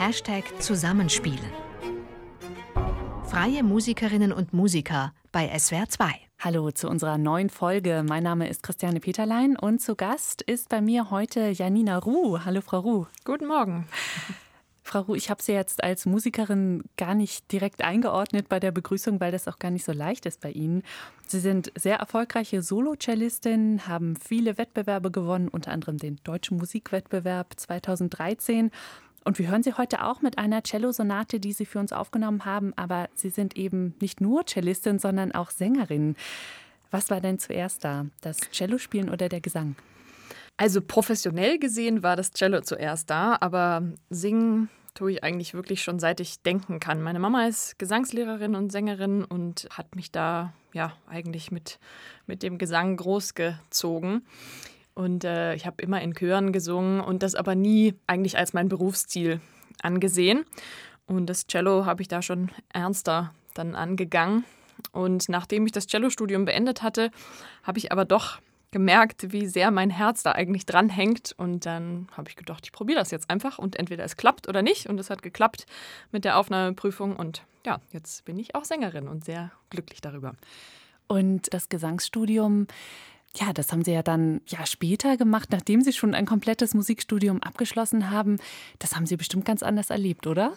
Hashtag Zusammenspielen. Freie Musikerinnen und Musiker bei SWR 2. Hallo zu unserer neuen Folge. Mein Name ist Christiane Peterlein und zu Gast ist bei mir heute Janina Ruh. Hallo, Frau Ruh. Guten Morgen. Frau Ruh, ich habe Sie jetzt als Musikerin gar nicht direkt eingeordnet bei der Begrüßung, weil das auch gar nicht so leicht ist bei Ihnen. Sie sind sehr erfolgreiche Solo-Cellistin, haben viele Wettbewerbe gewonnen, unter anderem den Deutschen Musikwettbewerb 2013. Und wir hören Sie heute auch mit einer Cello-Sonate, die Sie für uns aufgenommen haben. Aber Sie sind eben nicht nur Cellistin, sondern auch Sängerin. Was war denn zuerst da? Das Cello-Spielen oder der Gesang? Also professionell gesehen war das Cello zuerst da, aber singen tue ich eigentlich wirklich schon seit ich denken kann. Meine Mama ist Gesangslehrerin und Sängerin und hat mich da ja eigentlich mit, mit dem Gesang großgezogen. Und äh, ich habe immer in Chören gesungen und das aber nie eigentlich als mein Berufsziel angesehen. Und das Cello habe ich da schon ernster dann angegangen. Und nachdem ich das Cello-Studium beendet hatte, habe ich aber doch gemerkt, wie sehr mein Herz da eigentlich dranhängt. Und dann habe ich gedacht, ich probiere das jetzt einfach und entweder es klappt oder nicht. Und es hat geklappt mit der Aufnahmeprüfung. Und ja, jetzt bin ich auch Sängerin und sehr glücklich darüber. Und das Gesangsstudium, ja, das haben Sie ja dann ja später gemacht, nachdem Sie schon ein komplettes Musikstudium abgeschlossen haben. Das haben Sie bestimmt ganz anders erlebt, oder?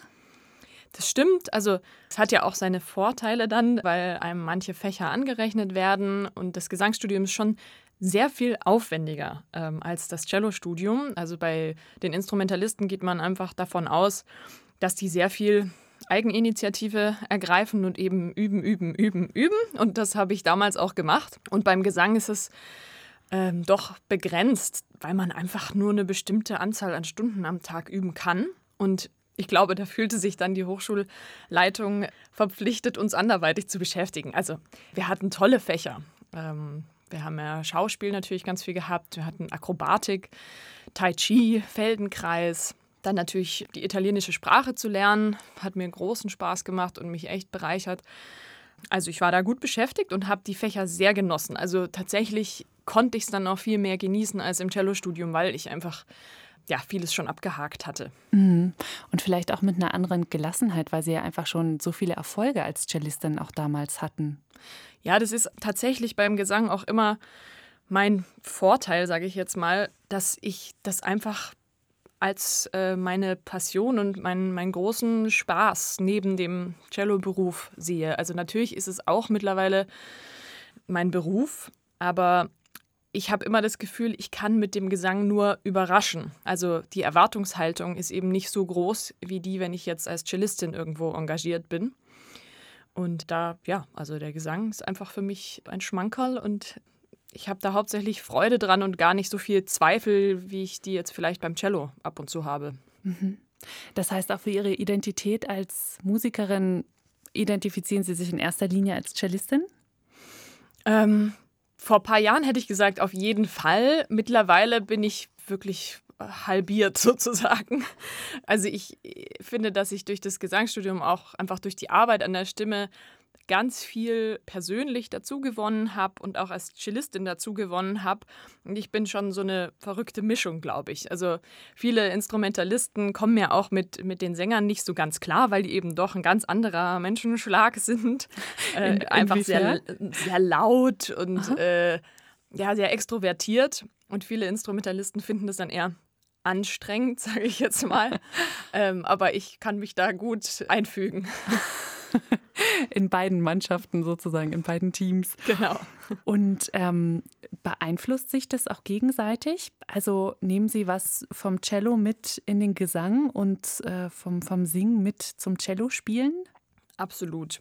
Das stimmt. Also es hat ja auch seine Vorteile dann, weil einem manche Fächer angerechnet werden und das Gesangsstudium ist schon sehr viel aufwendiger ähm, als das Cello-Studium. Also bei den Instrumentalisten geht man einfach davon aus, dass die sehr viel Eigeninitiative ergreifen und eben üben, üben, üben, üben. Und das habe ich damals auch gemacht. Und beim Gesang ist es ähm, doch begrenzt, weil man einfach nur eine bestimmte Anzahl an Stunden am Tag üben kann. Und ich glaube, da fühlte sich dann die Hochschulleitung verpflichtet, uns anderweitig zu beschäftigen. Also wir hatten tolle Fächer. Ähm, wir haben ja Schauspiel natürlich ganz viel gehabt. Wir hatten Akrobatik, Tai Chi, Feldenkreis. Dann natürlich die italienische Sprache zu lernen, hat mir großen Spaß gemacht und mich echt bereichert. Also ich war da gut beschäftigt und habe die Fächer sehr genossen. Also tatsächlich konnte ich es dann noch viel mehr genießen als im Cello-Studium, weil ich einfach ja, vieles schon abgehakt hatte. Mhm. Und vielleicht auch mit einer anderen Gelassenheit, weil Sie ja einfach schon so viele Erfolge als Cellistin auch damals hatten. Ja, das ist tatsächlich beim Gesang auch immer mein Vorteil, sage ich jetzt mal, dass ich das einfach als äh, meine Passion und meinen mein großen Spaß neben dem Cello-Beruf sehe. Also natürlich ist es auch mittlerweile mein Beruf, aber ich habe immer das Gefühl, ich kann mit dem Gesang nur überraschen. Also die Erwartungshaltung ist eben nicht so groß wie die, wenn ich jetzt als Cellistin irgendwo engagiert bin. Und da, ja, also der Gesang ist einfach für mich ein Schmankerl und ich habe da hauptsächlich Freude dran und gar nicht so viel Zweifel, wie ich die jetzt vielleicht beim Cello ab und zu habe. Mhm. Das heißt, auch für Ihre Identität als Musikerin identifizieren Sie sich in erster Linie als Cellistin? Ähm, vor ein paar Jahren hätte ich gesagt, auf jeden Fall. Mittlerweile bin ich wirklich halbiert sozusagen. Also ich finde, dass ich durch das Gesangsstudium auch einfach durch die Arbeit an der Stimme ganz viel persönlich dazu gewonnen habe und auch als Cellistin dazu gewonnen habe. Und ich bin schon so eine verrückte Mischung, glaube ich. Also viele Instrumentalisten kommen ja auch mit, mit den Sängern nicht so ganz klar, weil die eben doch ein ganz anderer Menschenschlag sind. Äh, einfach sehr, sehr laut und äh, ja, sehr extrovertiert. Und viele Instrumentalisten finden das dann eher anstrengend, sage ich jetzt mal. ähm, aber ich kann mich da gut einfügen. In beiden Mannschaften sozusagen, in beiden Teams. Genau. Und ähm, beeinflusst sich das auch gegenseitig? Also nehmen Sie was vom Cello mit in den Gesang und äh, vom, vom Singen mit zum Cello spielen? Absolut.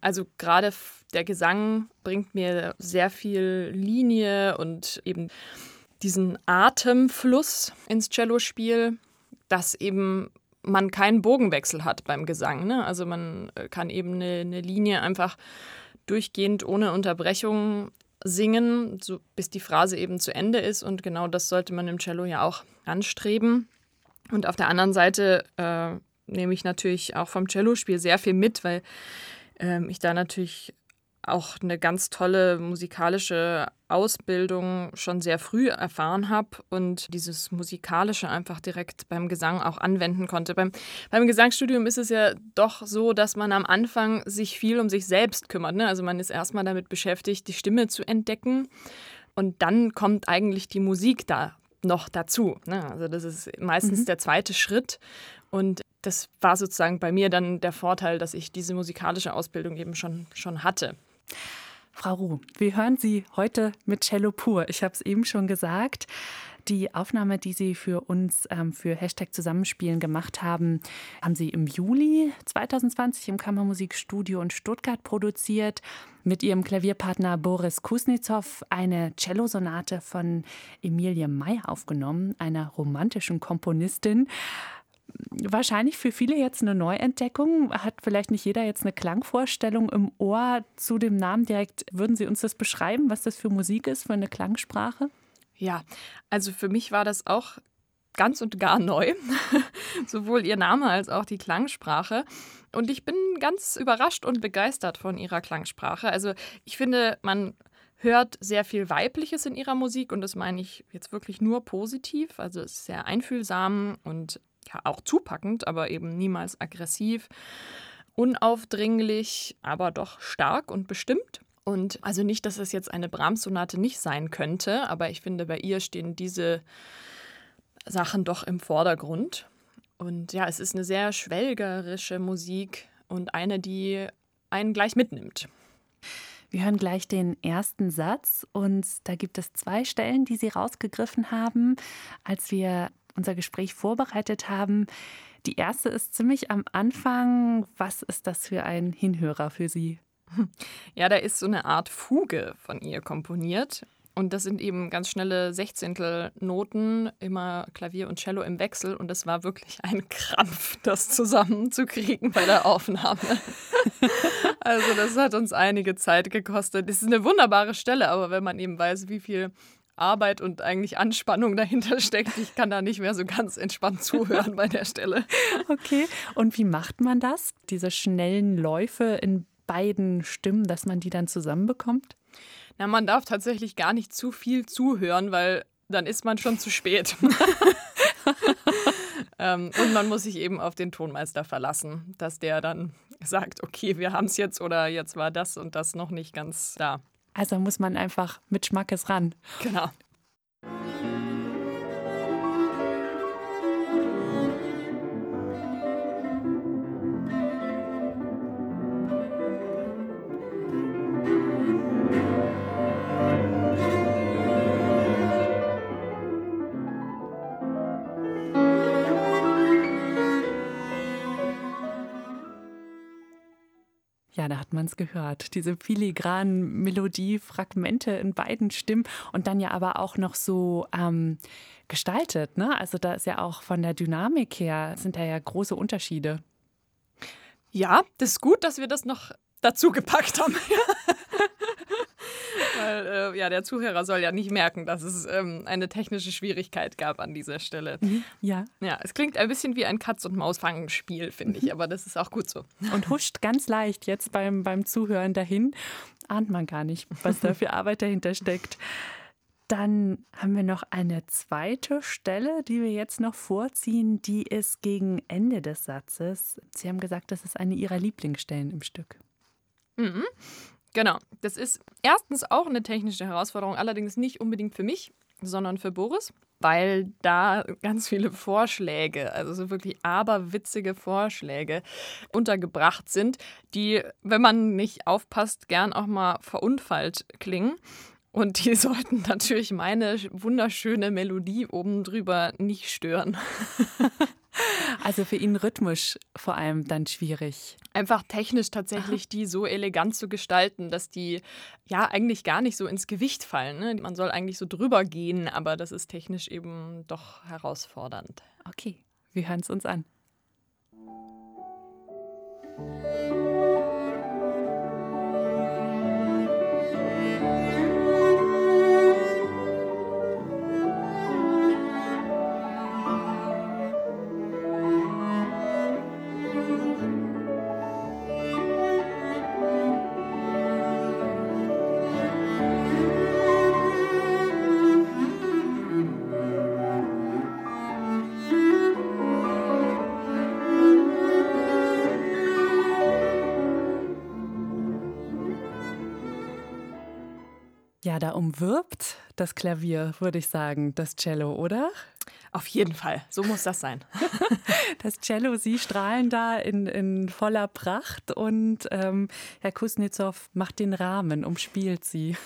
Also gerade der Gesang bringt mir sehr viel Linie und eben diesen Atemfluss ins Cellospiel, dass eben man keinen Bogenwechsel hat beim Gesang. Ne? Also man äh, kann eben eine, eine Linie einfach durchgehend ohne Unterbrechung singen, so bis die Phrase eben zu Ende ist. Und genau das sollte man im Cello ja auch anstreben. Und auf der anderen Seite äh, nehme ich natürlich auch vom Cellospiel sehr viel mit, weil äh, ich da natürlich auch eine ganz tolle musikalische Ausbildung schon sehr früh erfahren habe und dieses Musikalische einfach direkt beim Gesang auch anwenden konnte. Beim, beim Gesangsstudium ist es ja doch so, dass man am Anfang sich viel um sich selbst kümmert. Ne? Also man ist erstmal damit beschäftigt, die Stimme zu entdecken und dann kommt eigentlich die Musik da noch dazu. Ne? Also das ist meistens mhm. der zweite Schritt und das war sozusagen bei mir dann der Vorteil, dass ich diese musikalische Ausbildung eben schon, schon hatte. Frau Ruh, wir hören Sie heute mit Cello pur. Ich habe es eben schon gesagt. Die Aufnahme, die Sie für uns ähm, für Hashtag Zusammenspielen gemacht haben, haben Sie im Juli 2020 im Kammermusikstudio in Stuttgart produziert. Mit Ihrem Klavierpartner Boris Kuznetsov eine Cellosonate von Emilie May aufgenommen, einer romantischen Komponistin wahrscheinlich für viele jetzt eine Neuentdeckung. Hat vielleicht nicht jeder jetzt eine Klangvorstellung im Ohr zu dem Namen direkt. Würden Sie uns das beschreiben, was das für Musik ist, für eine Klangsprache? Ja, also für mich war das auch ganz und gar neu. Sowohl ihr Name als auch die Klangsprache. Und ich bin ganz überrascht und begeistert von ihrer Klangsprache. Also ich finde, man hört sehr viel Weibliches in ihrer Musik und das meine ich jetzt wirklich nur positiv. Also es ist sehr einfühlsam und ja, auch zupackend, aber eben niemals aggressiv, unaufdringlich, aber doch stark und bestimmt. Und also nicht, dass es jetzt eine Brahms-Sonate nicht sein könnte, aber ich finde, bei ihr stehen diese Sachen doch im Vordergrund. Und ja, es ist eine sehr schwelgerische Musik und eine, die einen gleich mitnimmt. Wir hören gleich den ersten Satz und da gibt es zwei Stellen, die Sie rausgegriffen haben, als wir unser Gespräch vorbereitet haben. Die erste ist ziemlich am Anfang. Was ist das für ein Hinhörer für Sie? Ja, da ist so eine Art Fuge von ihr komponiert. Und das sind eben ganz schnelle Sechzehntel Noten, immer Klavier und Cello im Wechsel. Und es war wirklich ein Krampf, das zusammenzukriegen bei der Aufnahme. also das hat uns einige Zeit gekostet. Es ist eine wunderbare Stelle, aber wenn man eben weiß, wie viel Arbeit und eigentlich Anspannung dahinter steckt. Ich kann da nicht mehr so ganz entspannt zuhören bei der Stelle. Okay, und wie macht man das? Diese schnellen Läufe in beiden Stimmen, dass man die dann zusammenbekommt? Na, man darf tatsächlich gar nicht zu viel zuhören, weil dann ist man schon zu spät. ähm, und man muss sich eben auf den Tonmeister verlassen, dass der dann sagt, okay, wir haben es jetzt oder jetzt war das und das noch nicht ganz da. Also muss man einfach mit Schmackes ran. Genau. Da hat man es gehört. Diese filigranen Melodiefragmente in beiden Stimmen und dann ja aber auch noch so ähm, gestaltet. Ne? Also da ist ja auch von der Dynamik her, sind da ja große Unterschiede. Ja, das ist gut, dass wir das noch dazu gepackt haben. Weil äh, ja, der Zuhörer soll ja nicht merken, dass es ähm, eine technische Schwierigkeit gab an dieser Stelle. Mhm, ja. Ja, es klingt ein bisschen wie ein Katz- und Maus-Fangen-Spiel, finde ich, mhm. aber das ist auch gut so. Und huscht ganz leicht jetzt beim, beim Zuhören dahin. Ahnt man gar nicht, was da für Arbeit dahinter steckt. Dann haben wir noch eine zweite Stelle, die wir jetzt noch vorziehen. Die ist gegen Ende des Satzes. Sie haben gesagt, das ist eine Ihrer Lieblingsstellen im Stück. Mhm. Genau. Das ist erstens auch eine technische Herausforderung, allerdings nicht unbedingt für mich, sondern für Boris, weil da ganz viele Vorschläge, also so wirklich aberwitzige Vorschläge untergebracht sind, die, wenn man nicht aufpasst, gern auch mal verunfallt klingen. Und die sollten natürlich meine wunderschöne Melodie oben drüber nicht stören. Also für ihn rhythmisch vor allem dann schwierig. Einfach technisch tatsächlich die so elegant zu gestalten, dass die ja eigentlich gar nicht so ins Gewicht fallen. Ne? Man soll eigentlich so drüber gehen, aber das ist technisch eben doch herausfordernd. Okay, wir hören es uns an. Ja, da umwirbt das Klavier, würde ich sagen, das Cello, oder? Auf jeden Fall, so muss das sein. das Cello, Sie strahlen da in, in voller Pracht und ähm, Herr Kuznetsov macht den Rahmen, umspielt Sie.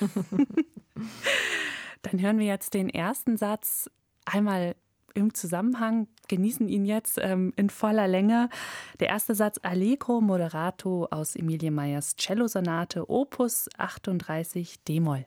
Dann hören wir jetzt den ersten Satz einmal im Zusammenhang, genießen ihn jetzt ähm, in voller Länge. Der erste Satz Allegro Moderato aus Emilie Meyers Cello-Sonate Opus 38 D-Moll.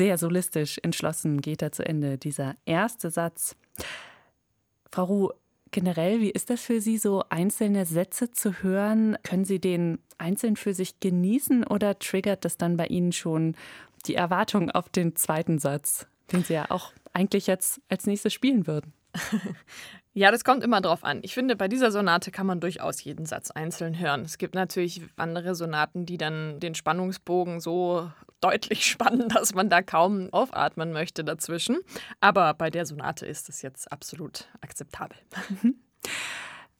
Sehr solistisch entschlossen geht er zu Ende, dieser erste Satz. Frau Ruh, generell, wie ist das für Sie, so einzelne Sätze zu hören? Können Sie den einzeln für sich genießen oder triggert das dann bei Ihnen schon die Erwartung auf den zweiten Satz, den Sie ja auch eigentlich jetzt als nächstes spielen würden? Ja, das kommt immer drauf an. Ich finde, bei dieser Sonate kann man durchaus jeden Satz einzeln hören. Es gibt natürlich andere Sonaten, die dann den Spannungsbogen so deutlich spannen, dass man da kaum aufatmen möchte dazwischen. Aber bei der Sonate ist es jetzt absolut akzeptabel.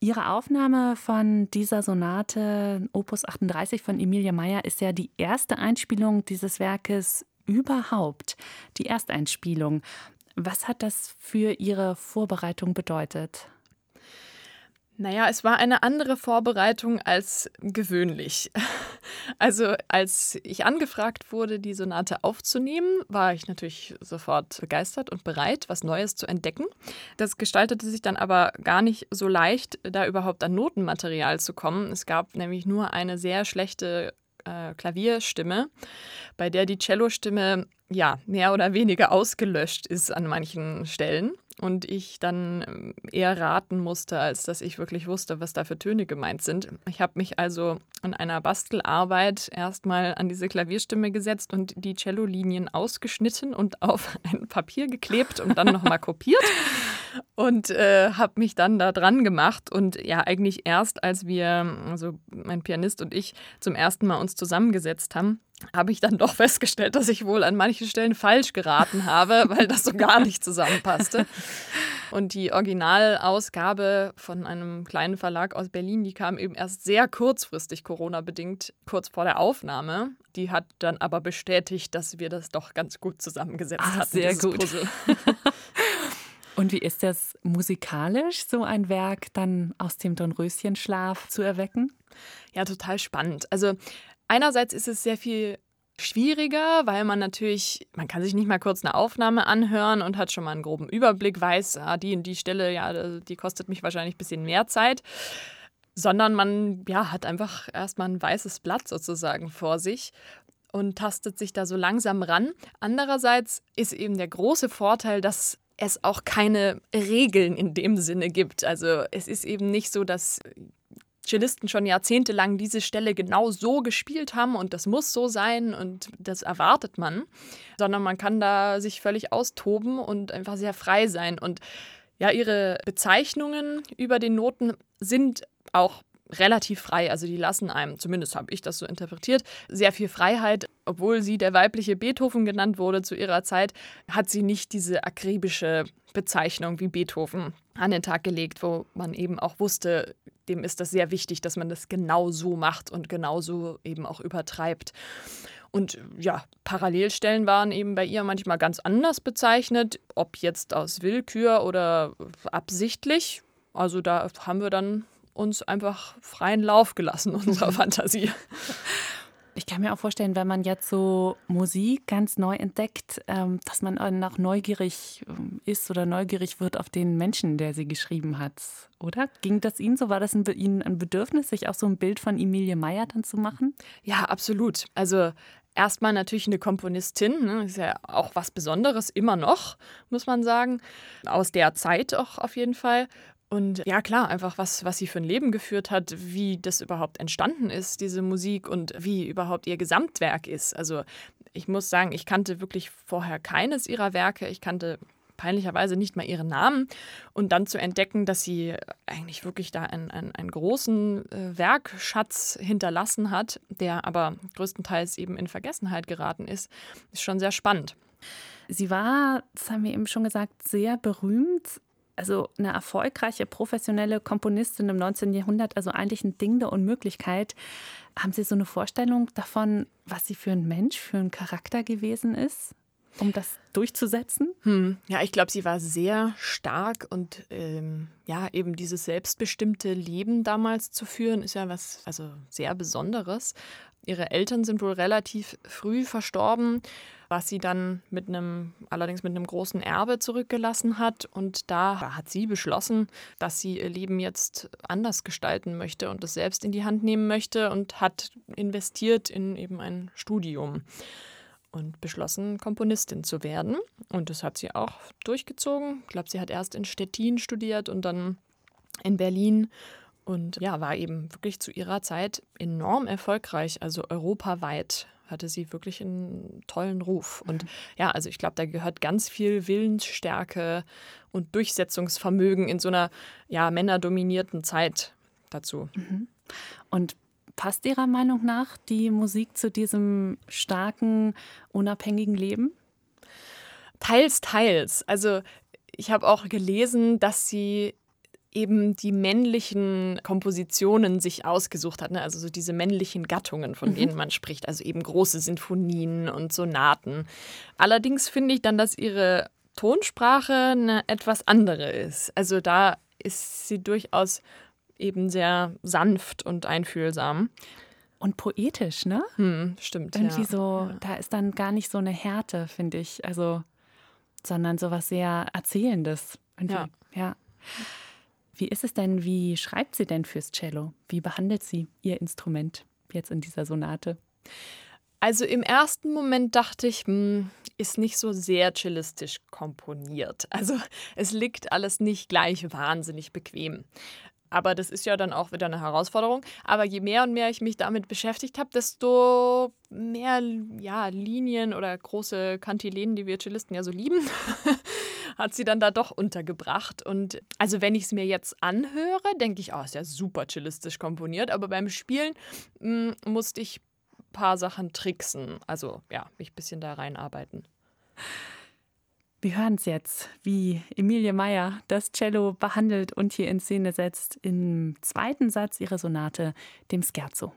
Ihre Aufnahme von dieser Sonate Opus 38 von Emilia Meyer ist ja die erste Einspielung dieses Werkes überhaupt. Die Ersteinspielung. Was hat das für Ihre Vorbereitung bedeutet? Naja, es war eine andere Vorbereitung als gewöhnlich. Also als ich angefragt wurde, die Sonate aufzunehmen, war ich natürlich sofort begeistert und bereit, was Neues zu entdecken. Das gestaltete sich dann aber gar nicht so leicht, da überhaupt an Notenmaterial zu kommen. Es gab nämlich nur eine sehr schlechte äh, Klavierstimme, bei der die Cellostimme ja mehr oder weniger ausgelöscht ist an manchen Stellen und ich dann ähm, eher raten musste, als dass ich wirklich wusste, was da für Töne gemeint sind. Ich habe mich also in einer Bastelarbeit erstmal an diese Klavierstimme gesetzt und die Cellolinien ausgeschnitten und auf ein Papier geklebt und dann nochmal kopiert und äh, habe mich dann da dran gemacht und ja eigentlich erst als wir also mein Pianist und ich zum ersten Mal uns zusammengesetzt haben habe ich dann doch festgestellt, dass ich wohl an manchen Stellen falsch geraten habe, weil das so gar nicht zusammenpasste. Und die Originalausgabe von einem kleinen Verlag aus Berlin, die kam eben erst sehr kurzfristig, Corona-bedingt, kurz vor der Aufnahme. Die hat dann aber bestätigt, dass wir das doch ganz gut zusammengesetzt Ach, hatten. Sehr gut. Und wie ist das musikalisch, so ein Werk dann aus dem Dornröschenschlaf zu erwecken? Ja, total spannend. Also einerseits ist es sehr viel schwieriger, weil man natürlich, man kann sich nicht mal kurz eine Aufnahme anhören und hat schon mal einen groben Überblick, weiß, ah, die und die Stelle, ja, die kostet mich wahrscheinlich ein bisschen mehr Zeit. Sondern man ja, hat einfach erstmal ein weißes Blatt sozusagen vor sich und tastet sich da so langsam ran. Andererseits ist eben der große Vorteil, dass es auch keine Regeln in dem Sinne gibt. Also es ist eben nicht so, dass Cellisten schon jahrzehntelang diese Stelle genau so gespielt haben und das muss so sein und das erwartet man, sondern man kann da sich völlig austoben und einfach sehr frei sein. Und ja, ihre Bezeichnungen über den Noten sind auch relativ frei. Also die lassen einem, zumindest habe ich das so interpretiert, sehr viel Freiheit. Obwohl sie der weibliche Beethoven genannt wurde zu ihrer Zeit, hat sie nicht diese akribische Bezeichnung wie Beethoven an den Tag gelegt, wo man eben auch wusste, dem ist das sehr wichtig, dass man das genau so macht und genau so eben auch übertreibt. Und ja, Parallelstellen waren eben bei ihr manchmal ganz anders bezeichnet, ob jetzt aus Willkür oder absichtlich. Also da haben wir dann uns einfach freien Lauf gelassen, unserer Fantasie. Ich kann mir auch vorstellen, wenn man jetzt so Musik ganz neu entdeckt, ähm, dass man auch neugierig ähm, ist oder neugierig wird auf den Menschen, der sie geschrieben hat. Oder? Ging das Ihnen so? War das ein, Ihnen ein Bedürfnis, sich auch so ein Bild von Emilie Meyer dann zu machen? Ja, absolut. Also erstmal natürlich eine Komponistin, ne? ist ja auch was Besonderes, immer noch, muss man sagen. Aus der Zeit auch auf jeden Fall. Und ja, klar, einfach was, was sie für ein Leben geführt hat, wie das überhaupt entstanden ist, diese Musik und wie überhaupt ihr Gesamtwerk ist. Also ich muss sagen, ich kannte wirklich vorher keines ihrer Werke. Ich kannte peinlicherweise nicht mal ihren Namen. Und dann zu entdecken, dass sie eigentlich wirklich da einen, einen, einen großen äh, Werkschatz hinterlassen hat, der aber größtenteils eben in Vergessenheit geraten ist, ist schon sehr spannend. Sie war, das haben wir eben schon gesagt, sehr berühmt also eine erfolgreiche professionelle Komponistin im 19. Jahrhundert, also eigentlich ein Ding der Unmöglichkeit. Haben Sie so eine Vorstellung davon, was sie für ein Mensch, für ein Charakter gewesen ist? um das durchzusetzen? Hm. Ja, ich glaube, sie war sehr stark und ähm, ja, eben dieses selbstbestimmte Leben damals zu führen, ist ja was also sehr Besonderes. Ihre Eltern sind wohl relativ früh verstorben, was sie dann mit einem, allerdings mit einem großen Erbe zurückgelassen hat. Und da hat sie beschlossen, dass sie ihr Leben jetzt anders gestalten möchte und das selbst in die Hand nehmen möchte und hat investiert in eben ein Studium. und beschlossen, Komponistin zu werden. Und das hat sie auch durchgezogen. Ich glaube, sie hat erst in Stettin studiert und dann in Berlin und ja, war eben wirklich zu ihrer Zeit enorm erfolgreich, also europaweit hatte sie wirklich einen tollen Ruf. Und ja, also ich glaube, da gehört ganz viel Willensstärke und Durchsetzungsvermögen in so einer ja, männerdominierten Zeit dazu. Mhm. Und passt Ihrer Meinung nach die Musik zu diesem starken, unabhängigen Leben? Teils, teils. Also ich habe auch gelesen, dass sie eben die männlichen Kompositionen sich ausgesucht hat, ne? also so diese männlichen Gattungen, von mhm. denen man spricht, also eben große Sinfonien und Sonaten. Allerdings finde ich dann, dass ihre Tonsprache eine etwas andere ist. Also da ist sie durchaus eben sehr sanft und einfühlsam. Und poetisch, ne? Hm, stimmt. Irgendwie ja. so, ja. da ist dann gar nicht so eine Härte, finde ich. Also, sondern so was sehr Erzählendes. Ja. ja. Wie ist es denn, wie schreibt sie denn fürs Cello? Wie behandelt sie ihr Instrument jetzt in dieser Sonate? Also im ersten Moment dachte ich, hm, ist nicht so sehr cellistisch komponiert. Also es liegt alles nicht gleich wahnsinnig bequem. Aber das ist ja dann auch wieder eine Herausforderung. Aber je mehr und mehr ich mich damit beschäftigt habe, desto mehr ja, Linien oder große Kantilenen, die wir Cellisten ja so lieben, hat sie dann da doch untergebracht. Und also wenn ich es mir jetzt anhöre, denke ich, oh, ist ja super cellistisch komponiert. Aber beim Spielen mh, hm, musste ich ein paar Sachen tricksen. Also ja, mich ein bisschen da reinarbeiten. Wir hören es jetzt, wie Emilie Meyer das Cello behandelt und hier in Szene setzt im zweiten Satz ihrer Sonate, dem Scherzo.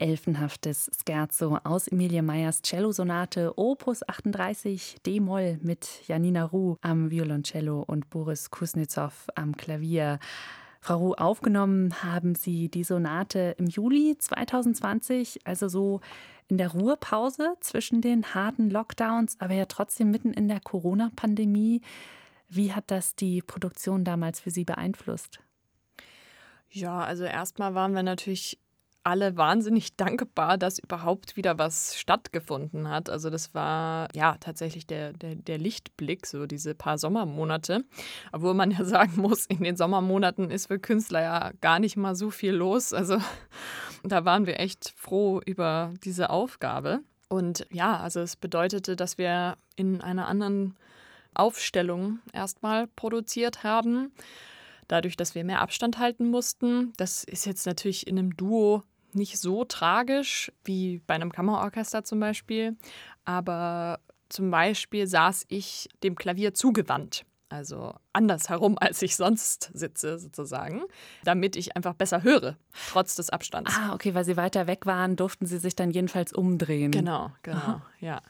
Elfenhaftes Scherzo aus Emilie Meyers Cellosonate Opus 38 D-Moll mit Janina Ruh am Violoncello und Boris Kuznetsov am Klavier. Frau Ruh, aufgenommen haben Sie die Sonate im Juli 2020, also so in der Ruhepause zwischen den harten Lockdowns, aber ja trotzdem mitten in der Corona-Pandemie. Wie hat das die Produktion damals für Sie beeinflusst? Ja, also erstmal waren wir natürlich alle wahnsinnig dankbar, dass überhaupt wieder was stattgefunden hat. Also das war ja tatsächlich der, der, der Lichtblick, so diese paar Sommermonate. Obwohl man ja sagen muss, in den Sommermonaten ist für Künstler ja gar nicht mal so viel los. Also da waren wir echt froh über diese Aufgabe. Und ja, also es bedeutete, dass wir in einer anderen Aufstellung erstmal produziert haben dadurch, dass wir mehr Abstand halten mussten. Das ist jetzt natürlich in einem Duo nicht so tragisch wie bei einem Kammerorchester zum Beispiel, aber zum Beispiel saß ich dem Klavier zugewandt also andersherum, als ich sonst sitze, sozusagen, damit ich einfach besser höre, trotz des Abstands. Ah, okay, weil Sie weiter weg waren, durften Sie sich dann jedenfalls umdrehen. Genau, genau, Aha. ja.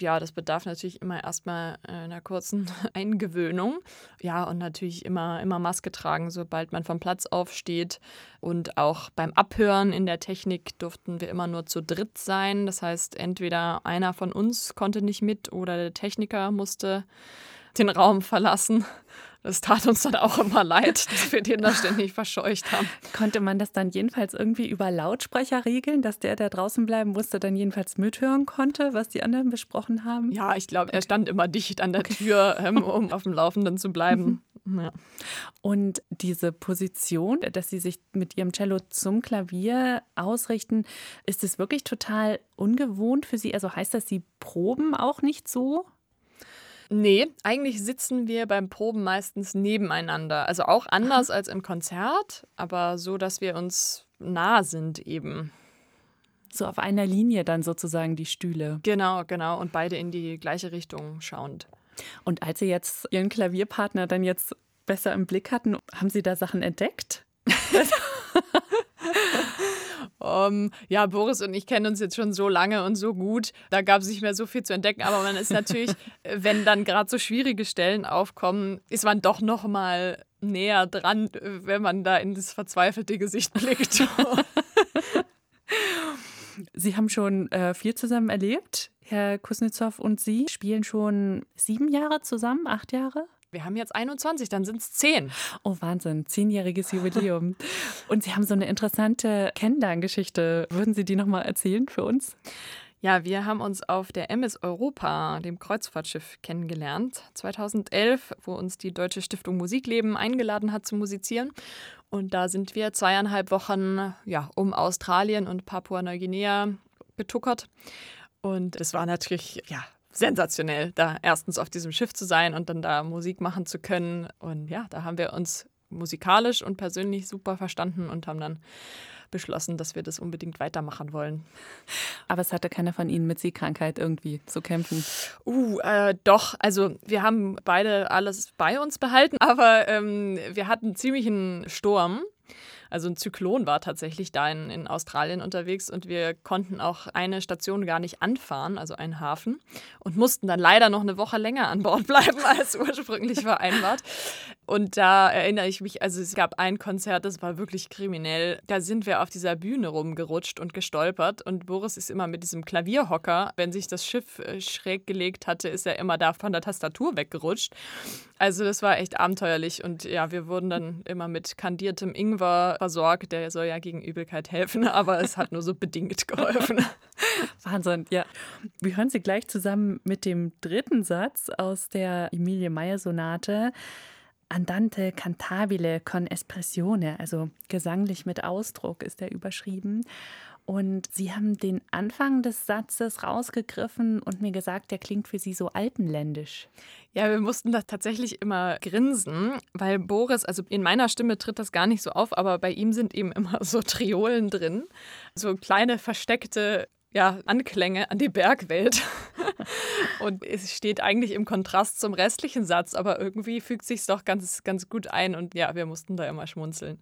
Ja, das bedarf natürlich immer erstmal einer kurzen Eingewöhnung. Ja, und natürlich immer, immer Maske tragen, sobald man vom Platz aufsteht. Und auch beim Abhören in der Technik durften wir immer nur zu dritt sein. Das heißt, entweder einer von uns konnte nicht mit oder der Techniker musste den Raum verlassen. Das tat uns dann auch immer leid, dass wir den da ständig verscheucht haben. Konnte man das dann jedenfalls irgendwie über Lautsprecher regeln, dass der, der draußen bleiben musste, dann jedenfalls mithören konnte, was die anderen besprochen haben? Ja, ich glaube, er stand immer dicht an der okay. Tür, ähm, um auf dem Laufenden zu bleiben. Mhm. Ja. Und diese Position, dass Sie sich mit Ihrem Cello zum Klavier ausrichten, ist es wirklich total ungewohnt für Sie? Also heißt das, Sie proben auch nicht so? Nee, eigentlich sitzen wir beim Proben meistens nebeneinander. Also auch anders als im Konzert, aber so, dass wir uns nah sind eben. So auf einer Linie dann sozusagen die Stühle. Genau, genau. Und beide in die gleiche Richtung schauend. Und als Sie jetzt Ihren Klavierpartner dann jetzt besser im Blick hatten, haben Sie da Sachen entdeckt? Um, ja, Boris und ich kennen uns jetzt schon so lange und so gut. Da gab es nicht mehr so viel zu entdecken. Aber man ist natürlich, wenn dann gerade so schwierige Stellen aufkommen, ist man doch noch mal näher dran, wenn man da in das verzweifelte Gesicht blickt. Sie haben schon äh, viel zusammen erlebt. Herr Kuznetsov und Sie spielen schon sieben Jahre zusammen, acht Jahre? Wir haben jetzt 21, dann sind es 10. Oh, Wahnsinn, zehnjähriges Jubiläum. Und Sie haben so eine interessante Kennenlerngeschichte. Würden Sie die nochmal erzählen für uns? Ja, wir haben uns auf der MS Europa, dem Kreuzfahrtschiff, kennengelernt. 2011, wo uns die Deutsche Stiftung Musikleben eingeladen hat zu musizieren. Und da sind wir zweieinhalb Wochen ja, um Australien und Papua-Neuguinea getuckert. Und es war natürlich ja, sensationell, da erstens auf diesem Schiff zu sein und dann da Musik machen zu können. Und ja, da haben wir uns musikalisch und persönlich super verstanden und haben dann beschlossen, dass wir das unbedingt weitermachen wollen. Aber es hatte keiner von Ihnen mit Seekrankheit irgendwie zu kämpfen? Uh, äh, doch. Also wir haben beide alles bei uns behalten, aber ähm, wir hatten ziemlich einen Sturm. Also ein Zyklon war tatsächlich da in, in Australien unterwegs und wir konnten auch eine Station gar nicht anfahren, also einen Hafen, und mussten dann leider noch eine Woche länger an Bord bleiben als ursprünglich vereinbart. Und da erinnere ich mich, also es gab ein Konzert, das war wirklich kriminell. Da sind wir auf dieser Bühne rumgerutscht und gestolpert und Boris ist immer mit diesem Klavierhocker, wenn sich das Schiff äh, schräg gelegt hatte, ist er immer da von der Tastatur weggerutscht. Also das war echt abenteuerlich und ja, wir wurden dann immer mit kandiertem Ingwer versorgt. Der soll ja gegen Übelkeit helfen, aber es hat nur so bedingt geholfen. Wahnsinn, ja. Wir hören Sie gleich zusammen mit dem dritten Satz aus der Emilie Meyer Sonate. Andante cantabile con espressione, also gesanglich mit Ausdruck ist er überschrieben. Und Sie haben den Anfang des Satzes rausgegriffen und mir gesagt, der klingt für Sie so alpenländisch. Ja, wir mussten da tatsächlich immer grinsen, weil Boris, also in meiner Stimme tritt das gar nicht so auf, aber bei ihm sind eben immer so Triolen drin, so kleine versteckte ja, Anklänge an die Bergwelt. und es steht eigentlich im Kontrast zum restlichen Satz, aber irgendwie fügt sich doch ganz, ganz gut ein und ja, wir mussten da immer schmunzeln.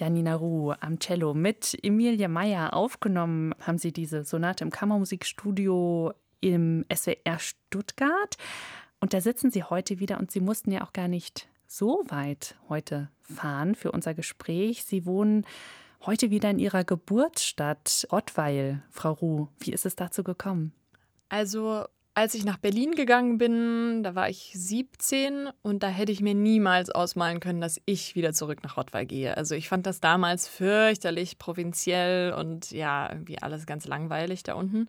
Janina Ruh am Cello. Mit Emilie Meyer aufgenommen haben sie diese Sonate im Kammermusikstudio im SWR Stuttgart. Und da sitzen sie heute wieder und sie mussten ja auch gar nicht so weit heute fahren für unser Gespräch. Sie wohnen heute wieder in ihrer Geburtsstadt Rottweil. Frau Ruh, wie ist es dazu gekommen? Also als ich nach Berlin gegangen bin, da war ich 17 und da hätte ich mir niemals ausmalen können, dass ich wieder zurück nach Rottweil gehe. Also ich fand das damals fürchterlich provinziell und ja, irgendwie alles ganz langweilig da unten.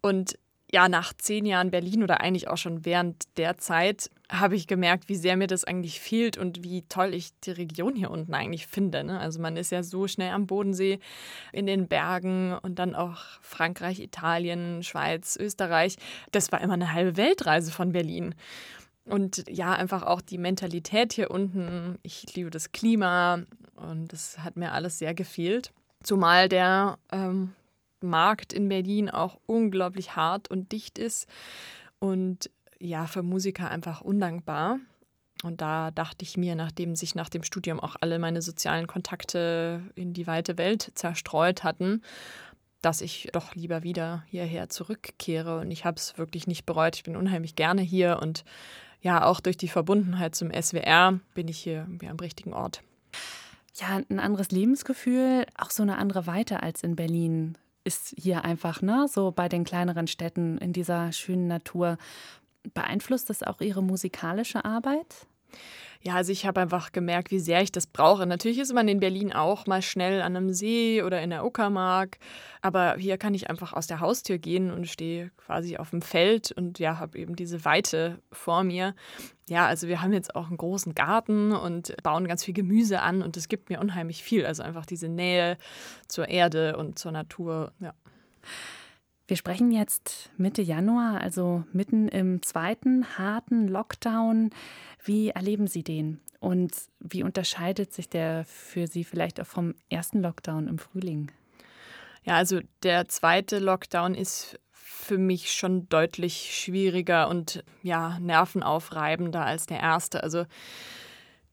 Und ja, nach zehn Jahren Berlin oder eigentlich auch schon während der Zeit habe ich gemerkt, wie sehr mir das eigentlich fehlt und wie toll ich die Region hier unten eigentlich finde. Ne? Also man ist ja so schnell am Bodensee, in den Bergen und dann auch Frankreich, Italien, Schweiz, Österreich. Das war immer eine halbe Weltreise von Berlin. Und ja, einfach auch die Mentalität hier unten. Ich liebe das Klima und das hat mir alles sehr gefehlt. Zumal der ähm, Markt in Berlin auch unglaublich hart und dicht ist und ja, für Musiker einfach undankbar. Und da dachte ich mir, nachdem sich nach dem Studium auch alle meine sozialen Kontakte in die weite Welt zerstreut hatten, dass ich doch lieber wieder hierher zurückkehre. Und ich habe es wirklich nicht bereut. Ich bin unheimlich gerne hier und ja, auch durch die Verbundenheit zum SWR bin ich hier am richtigen Ort. Ja, ein anderes Lebensgefühl, auch so eine andere Weite als in Berlin ist hier einfach, ne, so bei den kleineren Städten in dieser schönen Natur. Beeinflusst das auch Ihre musikalische Arbeit? Ja, also ich habe einfach gemerkt, wie sehr ich das brauche. Natürlich ist man in Berlin auch mal schnell an einem See oder in der Uckermark, aber hier kann ich einfach aus der Haustür gehen und stehe quasi auf dem Feld und ja, habe eben diese Weite vor mir. Ja, also wir haben jetzt auch einen großen Garten und bauen ganz viel Gemüse an und das gibt mir unheimlich viel. Also einfach diese Nähe zur Erde und zur Natur. Ja. Wir sprechen jetzt Mitte Januar, also mitten im zweiten harten Lockdown. Wie erleben Sie den? Und wie unterscheidet sich der für Sie vielleicht auch vom ersten Lockdown im Frühling? Ja, also der zweite Lockdown ist für mich schon deutlich schwieriger und ja, nervenaufreibender als der erste. Also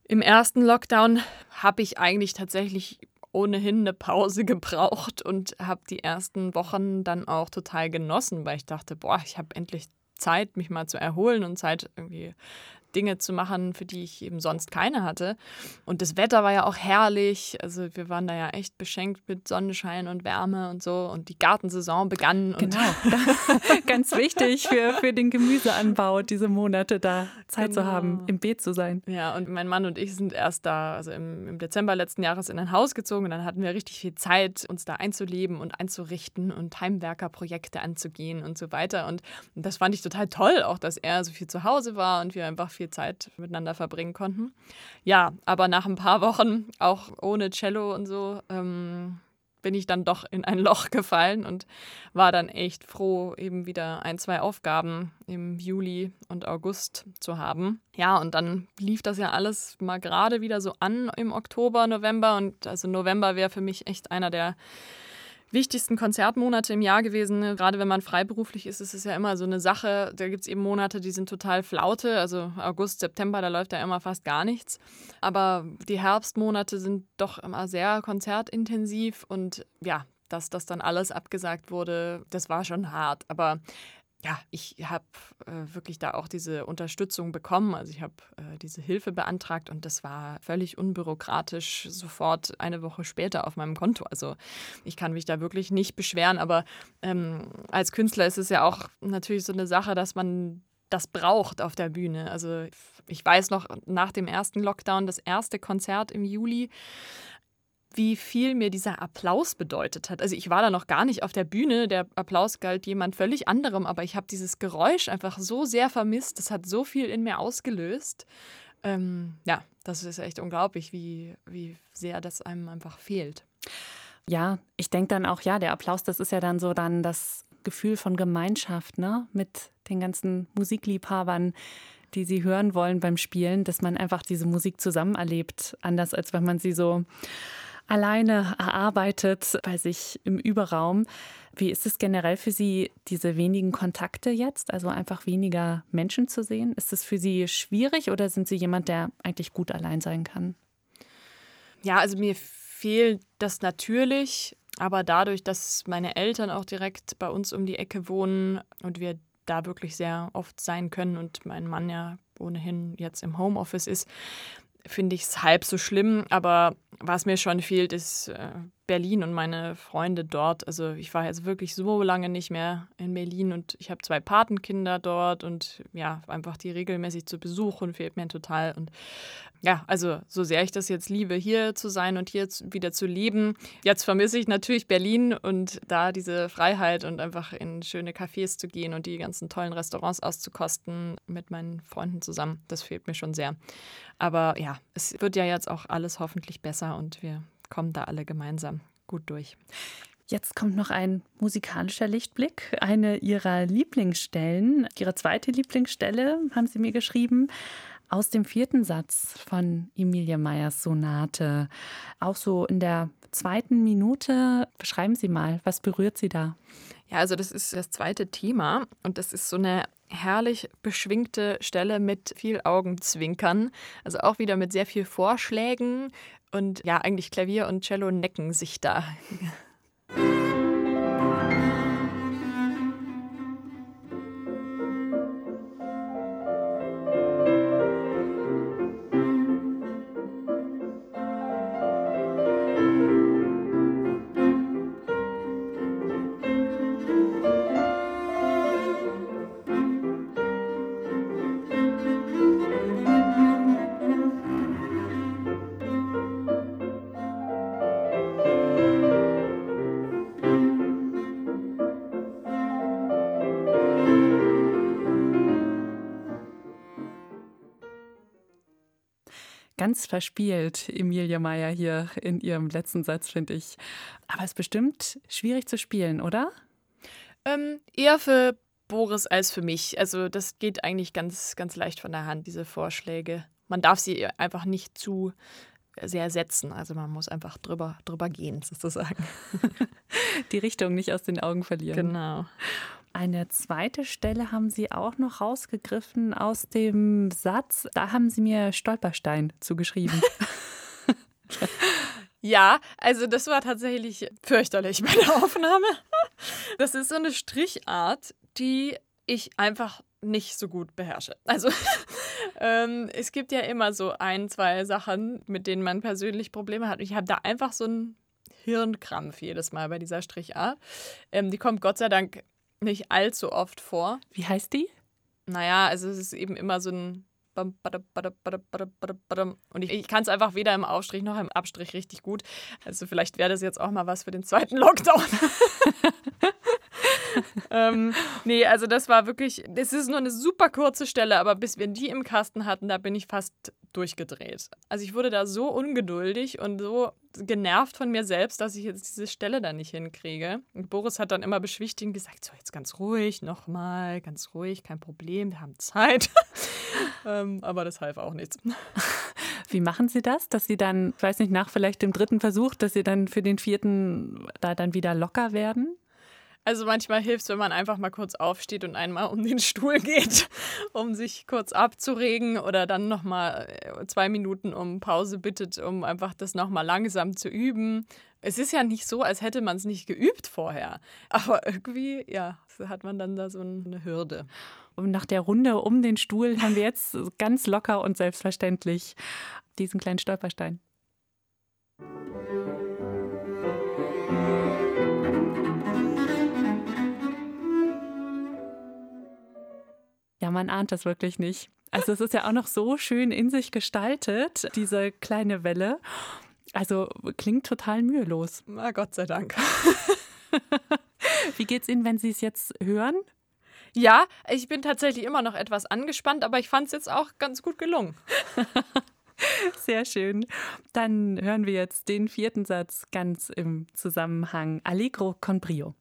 im ersten Lockdown habe ich eigentlich tatsächlich ohnehin eine Pause gebraucht und habe die ersten Wochen dann auch total genossen, weil ich dachte, boah, ich habe endlich Zeit, mich mal zu erholen und Zeit, irgendwie Dinge zu machen, für die ich eben sonst keine hatte. Und das Wetter war ja auch herrlich. Also wir waren da ja echt beschenkt mit Sonnenschein und Wärme und so. Und die Gartensaison begann. genau. Ganz wichtig für, für den Gemüseanbau, diese Monate da Zeit genau. zu haben, im Beet zu sein. Ja, und mein Mann und ich sind erst da, also im, im Dezember letzten Jahres in ein Haus gezogen. Und dann hatten wir richtig viel Zeit, uns da einzuleben und einzurichten und Heimwerkerprojekte anzugehen und so weiter. Und, und das fand ich total toll, auch dass er so viel zu Hause war und wir einfach viel viel Zeit miteinander verbringen konnten. Ja, aber nach ein paar Wochen, auch ohne Cello und so, ähm, bin ich dann doch in ein Loch gefallen und war dann echt froh, eben wieder ein, zwei Aufgaben im Juli und August zu haben. Ja, und dann lief das ja alles mal gerade wieder so an im Oktober, November. Und also November wäre für mich echt einer der wichtigsten Konzertmonate im Jahr gewesen. Ne? Gerade wenn man freiberuflich ist, ist es ja immer so eine Sache. Da gibt es eben Monate, die sind total flaute. Also August, September, da läuft ja immer fast gar nichts. Aber die Herbstmonate sind doch immer sehr konzertintensiv und ja, dass das dann alles abgesagt wurde, das war schon hart. Aber ja, ich habe äh, wirklich da auch diese Unterstützung bekommen. Also ich habe äh, diese Hilfe beantragt und das war völlig unbürokratisch sofort eine Woche später auf meinem Konto. Also ich kann mich da wirklich nicht beschweren, aber ähm, als Künstler ist es ja auch natürlich so eine Sache, dass man das braucht auf der Bühne. Also ich weiß noch nach dem ersten Lockdown, das erste Konzert im Juli, wie viel mir dieser Applaus bedeutet hat. Also ich war da noch gar nicht auf der Bühne, der Applaus galt jemand völlig anderem, aber ich habe dieses Geräusch einfach so sehr vermisst, das hat so viel in mir ausgelöst. Ähm, ja, das ist echt unglaublich, wie, wie sehr das einem einfach fehlt. Ja, ich denke dann auch, ja, der Applaus, das ist ja dann so dann das Gefühl von Gemeinschaft, ne? Mit den ganzen Musikliebhabern, die sie hören wollen beim Spielen, dass man einfach diese Musik zusammen erlebt, anders als wenn man sie so alleine erarbeitet bei sich im Überraum. Wie ist es generell für Sie, diese wenigen Kontakte jetzt, also einfach weniger Menschen zu sehen? Ist es für Sie schwierig oder sind Sie jemand, der eigentlich gut allein sein kann? Ja, also mir fehlt das natürlich, aber dadurch, dass meine Eltern auch direkt bei uns um die Ecke wohnen und wir da wirklich sehr oft sein können und mein Mann ja ohnehin jetzt im Homeoffice ist, finde ich es halb so schlimm. Aber was mir schon fehlt, ist äh, Berlin und meine Freunde dort. Also ich war jetzt wirklich so lange nicht mehr in Berlin und ich habe zwei Patenkinder dort und ja, einfach die regelmäßig zu besuchen fehlt mir total. Und ja, also so sehr ich das jetzt liebe, hier zu sein und hier wieder zu leben, jetzt vermisse ich natürlich Berlin und da diese Freiheit und einfach in schöne Cafés zu gehen und die ganzen tollen Restaurants auszukosten mit meinen Freunden zusammen. Das fehlt mir schon sehr. Aber ja, es wird ja jetzt auch alles hoffentlich besser und wir kommen da alle gemeinsam gut durch. Jetzt kommt noch ein musikalischer Lichtblick. Eine Ihrer Lieblingsstellen, Ihre zweite Lieblingsstelle, haben Sie mir geschrieben, aus dem vierten Satz von Emilia Meyers Sonate. Auch so in der zweiten Minute. Beschreiben Sie mal, was berührt Sie da? Ja, also das ist das zweite Thema und das ist so eine herrlich beschwingte Stelle mit viel Augenzwinkern. Also auch wieder mit sehr viel Vorschlägen und ja, eigentlich Klavier und Cello necken sich da. ganz verspielt, Emilia Meyer hier in ihrem letzten Satz, finde ich. Aber es ist bestimmt schwierig zu spielen, oder? Ähm, eher für Boris als für mich. Also das geht eigentlich ganz, ganz leicht von der Hand, diese Vorschläge. Man darf sie einfach nicht zu sehr setzen. Also man muss einfach drüber, drüber gehen, sozusagen. Die Richtung nicht aus den Augen verlieren. Genau. Eine zweite Stelle haben Sie auch noch rausgegriffen aus dem Satz. Da haben Sie mir Stolperstein zugeschrieben. Ja, also das war tatsächlich fürchterlich bei der Aufnahme. Das ist so eine Strichart, die ich einfach nicht so gut beherrsche. Also ähm, es gibt ja immer so ein, zwei Sachen, mit denen man persönlich Probleme hat. Ich habe da einfach so einen Hirnkrampf jedes Mal bei dieser Strichart. Ähm, die kommt Gott sei Dank nicht allzu oft vor. Wie heißt die? Naja, also es ist eben immer so ein und ich, ich kann es einfach weder im Aufstrich noch im Abstrich richtig gut. Also vielleicht wäre das jetzt auch mal was für den zweiten Lockdown. ähm, nee, also das war wirklich, es ist nur eine super kurze Stelle, aber bis wir die im Kasten hatten, da bin ich fast durchgedreht. Also ich wurde da so ungeduldig und so genervt von mir selbst, dass ich jetzt diese Stelle da nicht hinkriege. Und Boris hat dann immer beschwichtigend gesagt, so jetzt ganz ruhig, nochmal, ganz ruhig, kein Problem, wir haben Zeit. ähm, aber das half auch nichts. Wie machen Sie das, dass Sie dann, ich weiß nicht, nach vielleicht dem dritten Versuch, dass Sie dann für den vierten da dann wieder locker werden? Also manchmal hilft es, wenn man einfach mal kurz aufsteht und einmal um den Stuhl geht, um sich kurz abzuregen oder dann nochmal äh, zwei Minuten um Pause bittet, um einfach das nochmal langsam zu üben. Es ist ja nicht so, als hätte man es nicht geübt vorher. Aber irgendwie, ja, hat man dann da so eine Hürde. Und nach der Runde um den Stuhl haben wir jetzt ganz locker und selbstverständlich diesen kleinen Stolperstein. Ja, man ahnt das wirklich nicht. Also es ist ja auch noch so schön in sich gestaltet, diese kleine Welle. Also klingt total mühelos. Na Gott sei Dank. Wie geht's Ihnen, wenn Sie es jetzt hören? Ja, ich bin tatsächlich immer noch etwas angespannt, aber ich fand es jetzt auch ganz gut gelungen. Sehr schön. Dann hören wir jetzt den vierten Satz ganz im Zusammenhang Allegro con brio.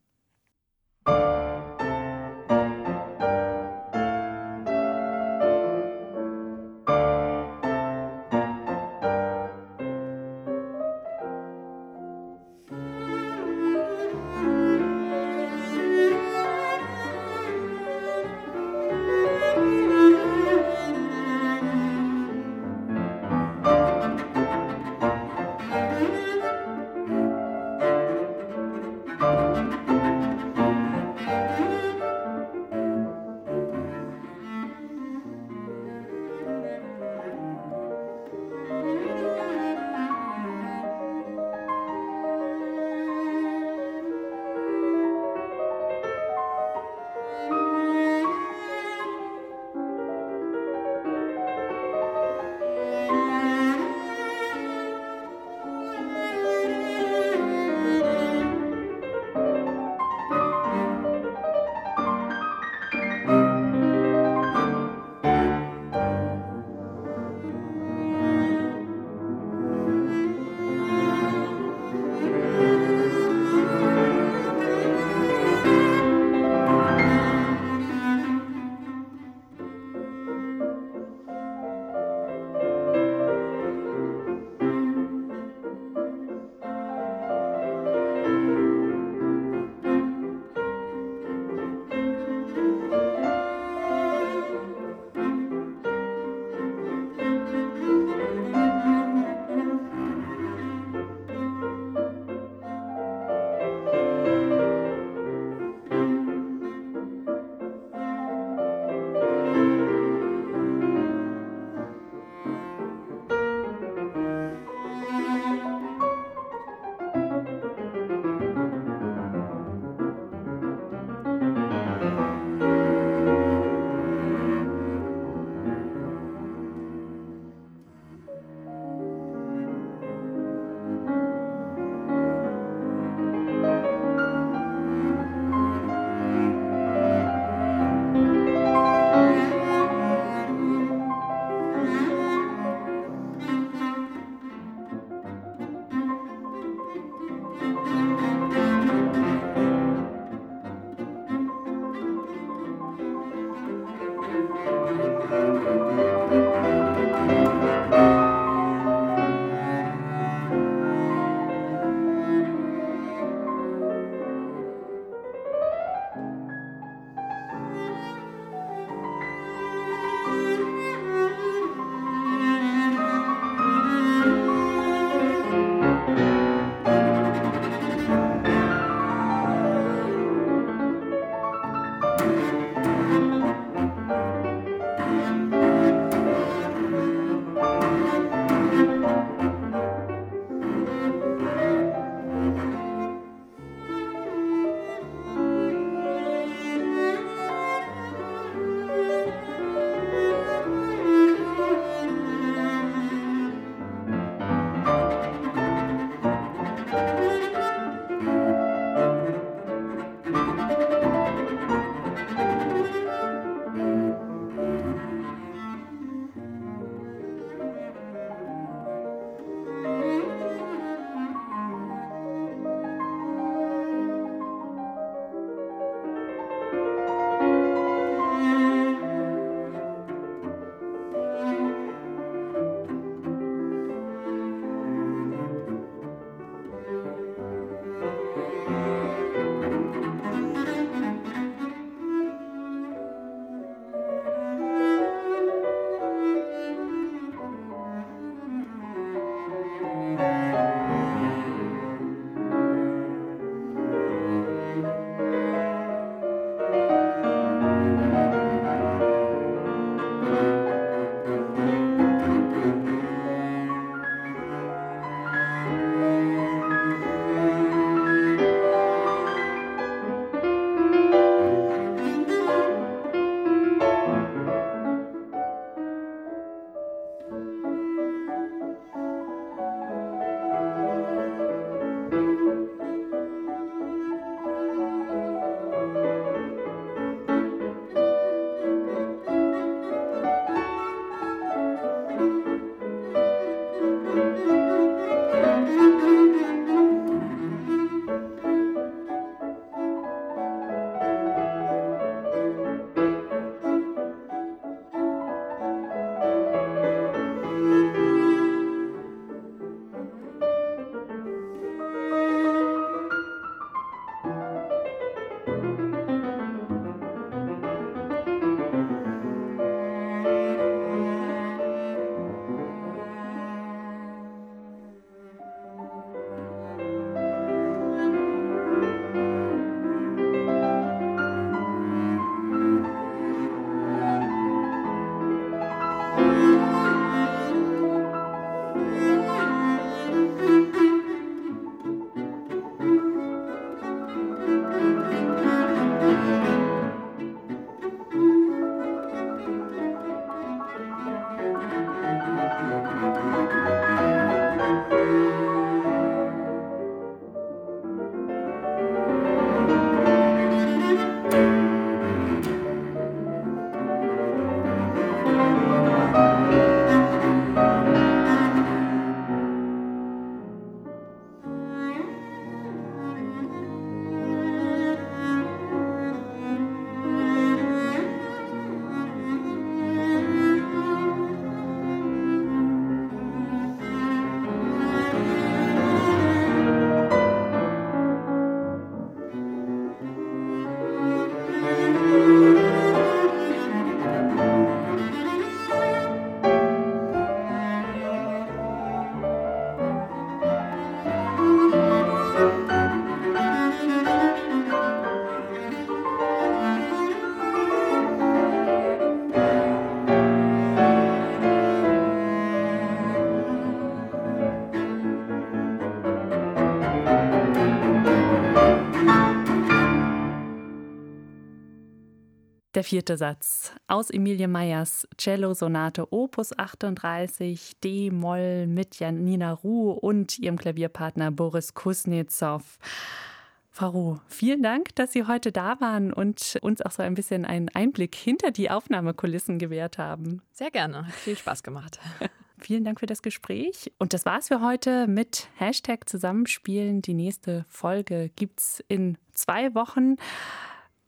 Der vierte Satz aus Emilie Meyers Cello-Sonate Opus 38 D-Moll mit Janina Ruh und ihrem Klavierpartner Boris. Frau Ruh, vielen Dank, dass Sie heute da waren und uns auch so ein bisschen einen Einblick hinter die Aufnahmekulissen gewährt haben. Sehr gerne, hat viel Spaß gemacht. Vielen Dank für das Gespräch. Und das war's für heute mit Hashtag Zusammenspielen. Die nächste Folge gibt's in zwei Wochen.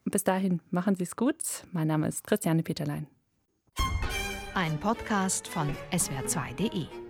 Bis dahin machen Sie es gut. Mein Name ist Christiane Peterlein. Ein Podcast von swr2.de